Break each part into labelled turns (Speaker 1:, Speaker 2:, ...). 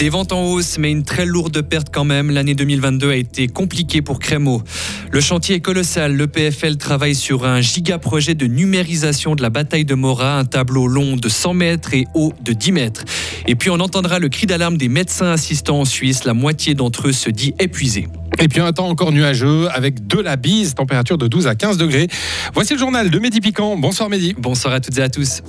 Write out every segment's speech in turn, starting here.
Speaker 1: Des ventes en hausse, mais une très lourde perte quand même. L'année 2022 a été compliquée pour Crémeau. Le chantier est colossal. Le PFL travaille sur un giga projet de numérisation de la bataille de Morat, un tableau long de 100 mètres et haut de 10 mètres. Et puis on entendra le cri d'alarme des médecins assistants en Suisse. La moitié d'entre eux se dit épuisé.
Speaker 2: Et puis un temps encore nuageux avec de la bise, température de 12 à 15 degrés. Voici le journal de Mehdi Piquant. Bonsoir Mehdi.
Speaker 1: Bonsoir à toutes et à tous.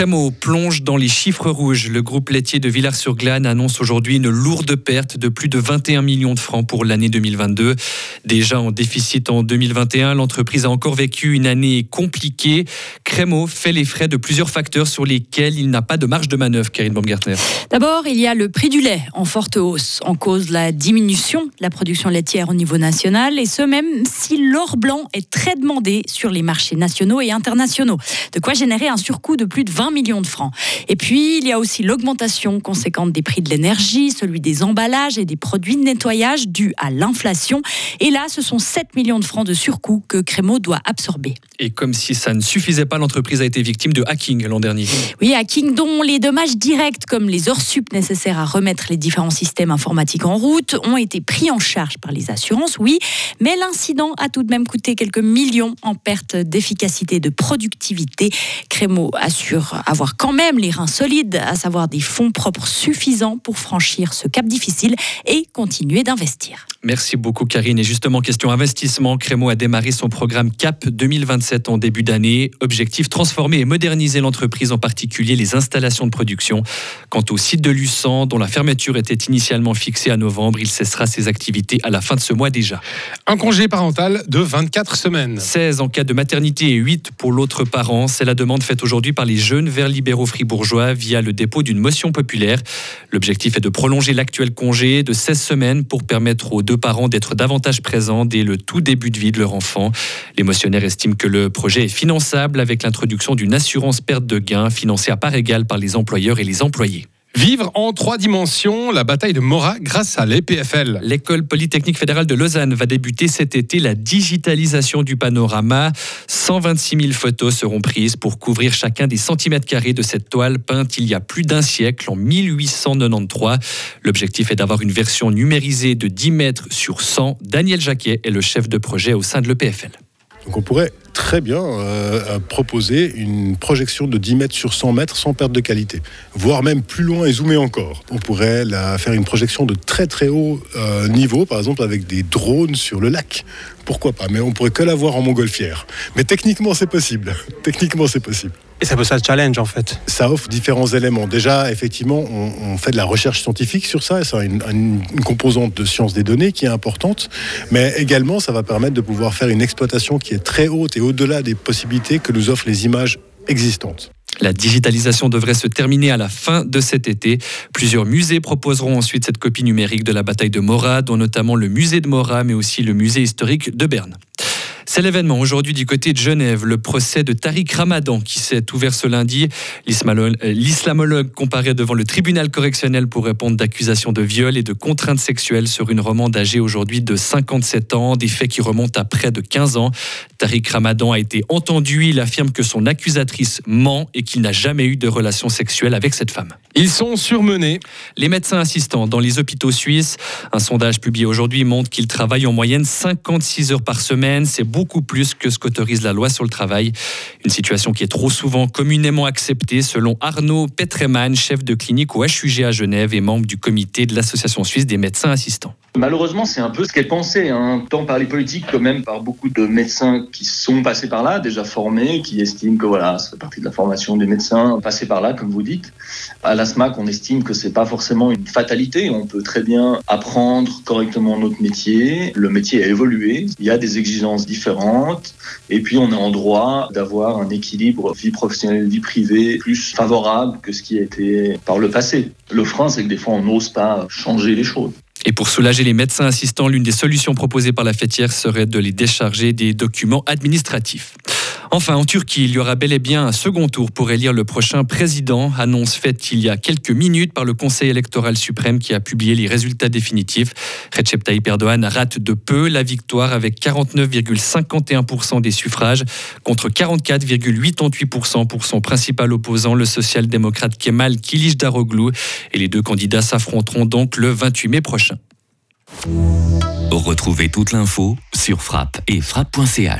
Speaker 1: Crémeau plonge dans les chiffres rouges. Le groupe laitier de Villars-sur-Glane annonce aujourd'hui une lourde perte de plus de 21 millions de francs pour l'année 2022. Déjà en déficit en 2021, l'entreprise a encore vécu une année compliquée. Crémeau fait les frais de plusieurs facteurs sur lesquels il n'a pas de marge de manœuvre, Karine Baumgartner.
Speaker 3: D'abord, il y a le prix du lait en forte hausse. En cause la diminution de la production laitière au niveau national, et ce même si l'or blanc est très demandé sur les marchés nationaux et internationaux. De quoi générer un surcoût de plus de 20 millions de francs. Et puis, il y a aussi l'augmentation conséquente des prix de l'énergie, celui des emballages et des produits de nettoyage dus à l'inflation. Et là, ce sont 7 millions de francs de surcoût que Crémeau doit absorber.
Speaker 1: Et comme si ça ne suffisait pas, l'entreprise a été victime de hacking l'an dernier.
Speaker 3: Oui, hacking dont les dommages directs, comme les heures sup nécessaires à remettre les différents systèmes informatiques en route, ont été pris en charge par les assurances, oui. Mais l'incident a tout de même coûté quelques millions en perte d'efficacité et de productivité. Crémeau assure avoir quand même les reins solides, à savoir des fonds propres suffisants pour franchir ce cap difficile et continuer d'investir.
Speaker 1: Merci beaucoup Karine. Et justement, question investissement, Crémo a démarré son programme CAP 2027 en début d'année. Objectif, transformer et moderniser l'entreprise, en particulier les installations de production. Quant au site de Luçon, dont la fermeture était initialement fixée à novembre, il cessera ses activités à la fin de ce mois déjà.
Speaker 2: Un congé parental de 24 semaines.
Speaker 1: 16 en cas de maternité et 8 pour l'autre parent. C'est la demande faite aujourd'hui par les jeunes vers libéraux fribourgeois via le dépôt d'une motion populaire. L'objectif est de prolonger l'actuel congé de 16 semaines pour permettre aux deux parents d'être davantage présents dès le tout début de vie de leur enfant. Les motionnaires estiment que le projet est finançable avec l'introduction d'une assurance perte de gains financée à part égale par les employeurs et les employés.
Speaker 2: Vivre en trois dimensions, la bataille de Morat grâce à l'EPFL.
Speaker 1: L'école polytechnique fédérale de Lausanne va débuter cet été la digitalisation du panorama. 126 000 photos seront prises pour couvrir chacun des centimètres carrés de cette toile peinte il y a plus d'un siècle, en 1893. L'objectif est d'avoir une version numérisée de 10 mètres sur 100. Daniel Jacquet est le chef de projet au sein de l'EPFL.
Speaker 4: Donc on pourrait très bien euh, proposer une projection de 10 mètres sur 100 mètres sans perte de qualité, voire même plus loin et zoomer encore. On pourrait la, faire une projection de très très haut euh, niveau, par exemple avec des drones sur le lac. Pourquoi pas? Mais on pourrait que l'avoir en montgolfière. Mais techniquement c'est possible. techniquement c'est possible.
Speaker 5: Et ça peut ça challenge en fait.
Speaker 4: Ça offre différents éléments. Déjà, effectivement, on, fait de la recherche scientifique sur ça, et ça a une, une, composante de science des données qui est importante, mais également ça va permettre de pouvoir faire une exploitation qui est très haute et au-delà des possibilités que nous offrent les images existantes.
Speaker 1: La digitalisation devrait se terminer à la fin de cet été. Plusieurs musées proposeront ensuite cette copie numérique de la bataille de Morat, dont notamment le musée de Morat, mais aussi le musée historique de Berne. C'est l'événement aujourd'hui du côté de Genève, le procès de Tariq Ramadan qui s'est ouvert ce lundi. Euh, l'islamologue comparé devant le tribunal correctionnel pour répondre d'accusations de viol et de contraintes sexuelles sur une romande âgée aujourd'hui de 57 ans, des faits qui remontent à près de 15 ans. Tariq Ramadan a été entendu, il affirme que son accusatrice ment et qu'il n'a jamais eu de relation sexuelle avec cette femme.
Speaker 2: Ils sont surmenés.
Speaker 1: Les médecins assistants dans les hôpitaux suisses, un sondage publié aujourd'hui montre qu'ils travaillent en moyenne 56 heures par semaine. C'est beaucoup plus que ce qu'autorise la loi sur le travail. Une situation qui est trop souvent communément acceptée, selon Arnaud Petreman, chef de clinique au HUG à Genève et membre du comité de l'Association suisse des médecins assistants.
Speaker 6: Malheureusement, c'est un peu ce qu'est pensé, hein, tant par les politiques que même par beaucoup de médecins qui sont passés par là, déjà formés, qui estiment que voilà, ça fait partie de la formation des médecins, passés par là, comme vous dites. À l'ASMAC, on estime que c'est pas forcément une fatalité. On peut très bien apprendre correctement notre métier. Le métier a évolué. Il y a des exigences différentes. Et puis, on est en droit d'avoir un équilibre vie professionnelle, vie privée plus favorable que ce qui a été par le passé. Le frein, c'est que des fois, on n'ose pas changer les choses.
Speaker 1: Et pour soulager les médecins assistants, l'une des solutions proposées par la fêtière serait de les décharger des documents administratifs. Enfin, en Turquie, il y aura bel et bien un second tour pour élire le prochain président. Annonce faite il y a quelques minutes par le Conseil électoral suprême qui a publié les résultats définitifs. Recep Tayyip Erdogan rate de peu la victoire avec 49,51% des suffrages contre 44,88% pour son principal opposant, le social-démocrate Kemal Daroglu. Et les deux candidats s'affronteront donc le 28 mai prochain.
Speaker 5: Retrouvez toute l'info sur frappe et frappe.ch.